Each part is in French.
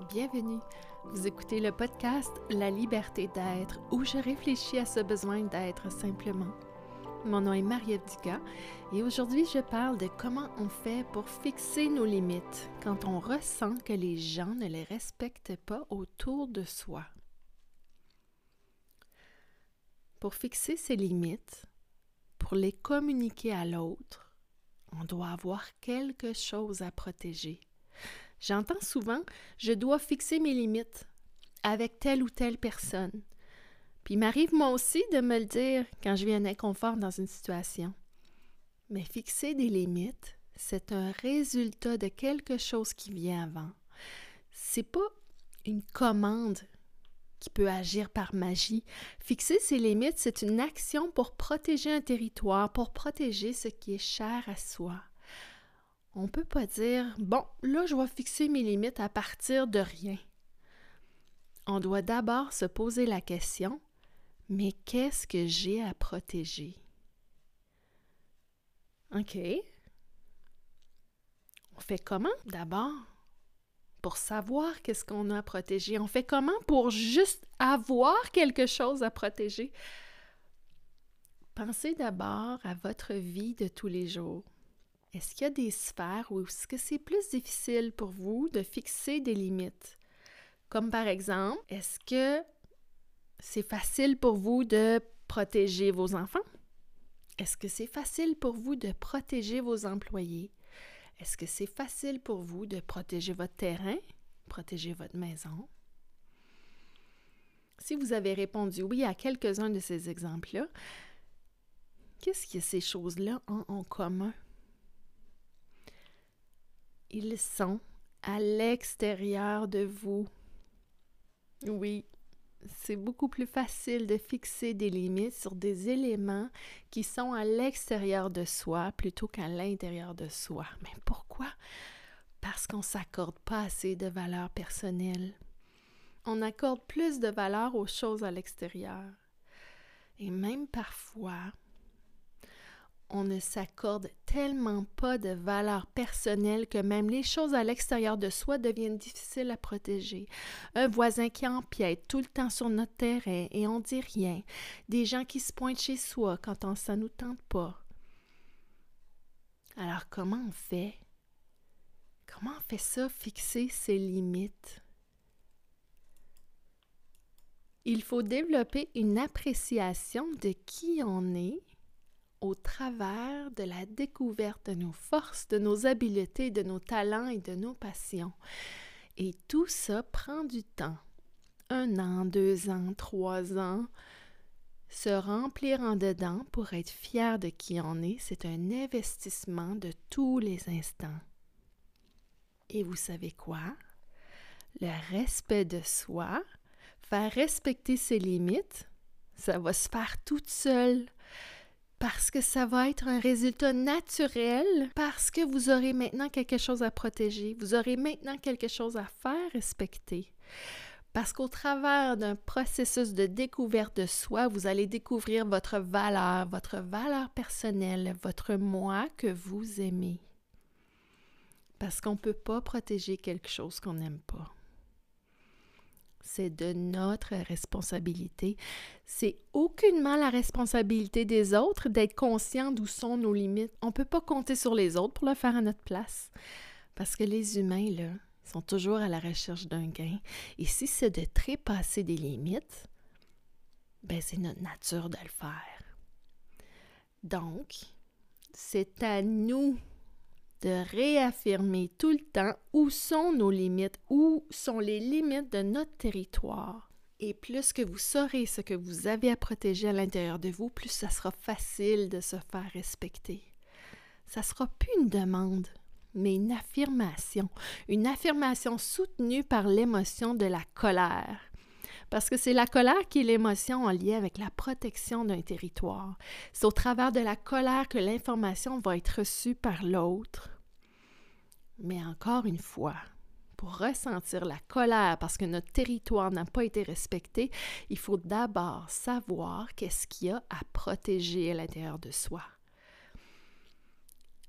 Bienvenue. Vous écoutez le podcast La liberté d'être où je réfléchis à ce besoin d'être simplement. Mon nom est Marie-Ève et aujourd'hui je parle de comment on fait pour fixer nos limites quand on ressent que les gens ne les respectent pas autour de soi. Pour fixer ces limites, pour les communiquer à l'autre, on doit avoir quelque chose à protéger. J'entends souvent je dois fixer mes limites avec telle ou telle personne. Puis il m'arrive moi aussi de me le dire quand je vis un inconfort dans une situation. Mais fixer des limites, c'est un résultat de quelque chose qui vient avant. C'est pas une commande qui peut agir par magie. Fixer ses limites, c'est une action pour protéger un territoire, pour protéger ce qui est cher à soi. On peut pas dire bon, là je vais fixer mes limites à partir de rien. On doit d'abord se poser la question mais qu'est-ce que j'ai à protéger? OK. On fait comment d'abord? Pour savoir qu'est-ce qu'on a à protéger. On fait comment pour juste avoir quelque chose à protéger? Pensez d'abord à votre vie de tous les jours. Est-ce qu'il y a des sphères où est-ce que c'est plus difficile pour vous de fixer des limites? Comme par exemple, est-ce que c'est facile pour vous de protéger vos enfants? Est-ce que c'est facile pour vous de protéger vos employés? Est-ce que c'est facile pour vous de protéger votre terrain, protéger votre maison? Si vous avez répondu oui à quelques-uns de ces exemples-là, qu'est-ce que ces choses-là ont en commun? Ils sont à l'extérieur de vous. Oui, c'est beaucoup plus facile de fixer des limites sur des éléments qui sont à l'extérieur de soi plutôt qu'à l'intérieur de soi. Mais pourquoi? Parce qu'on ne s'accorde pas assez de valeur personnelle. On accorde plus de valeur aux choses à l'extérieur. Et même parfois, on ne s'accorde tellement pas de valeur personnelle que même les choses à l'extérieur de soi deviennent difficiles à protéger. Un voisin qui empiète tout le temps sur notre terrain et on dit rien. Des gens qui se pointent chez soi quand on, ça nous tente pas. Alors comment on fait? Comment on fait ça, fixer ses limites? Il faut développer une appréciation de qui on est au travers de la découverte de nos forces, de nos habiletés, de nos talents et de nos passions. Et tout ça prend du temps. Un an, deux ans, trois ans. Se remplir en dedans pour être fier de qui on est, c'est un investissement de tous les instants. Et vous savez quoi? Le respect de soi, faire respecter ses limites, ça va se faire toute seule parce que ça va être un résultat naturel, parce que vous aurez maintenant quelque chose à protéger, vous aurez maintenant quelque chose à faire respecter. Parce qu'au travers d'un processus de découverte de soi, vous allez découvrir votre valeur, votre valeur personnelle, votre moi que vous aimez. Parce qu'on ne peut pas protéger quelque chose qu'on n'aime pas c'est de notre responsabilité. C'est aucunement la responsabilité des autres d'être conscient d'où sont nos limites. On ne peut pas compter sur les autres pour le faire à notre place. Parce que les humains, là, sont toujours à la recherche d'un gain. Et si c'est de trépasser des limites, ben c'est notre nature de le faire. Donc, c'est à nous de réaffirmer tout le temps où sont nos limites, où sont les limites de notre territoire. Et plus que vous saurez ce que vous avez à protéger à l'intérieur de vous, plus ça sera facile de se faire respecter. Ça sera plus une demande, mais une affirmation, une affirmation soutenue par l'émotion de la colère. Parce que c'est la colère qui est l'émotion en lien avec la protection d'un territoire. C'est au travers de la colère que l'information va être reçue par l'autre. Mais encore une fois, pour ressentir la colère parce que notre territoire n'a pas été respecté, il faut d'abord savoir qu'est-ce qu'il y a à protéger à l'intérieur de soi.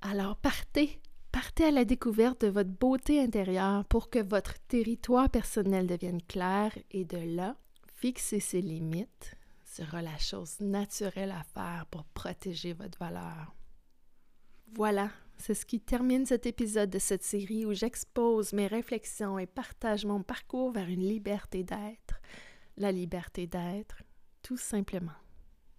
Alors partez, Partez à la découverte de votre beauté intérieure pour que votre territoire personnel devienne clair et de là, fixer ses limites sera la chose naturelle à faire pour protéger votre valeur. Voilà, c'est ce qui termine cet épisode de cette série où j'expose mes réflexions et partage mon parcours vers une liberté d'être. La liberté d'être, tout simplement.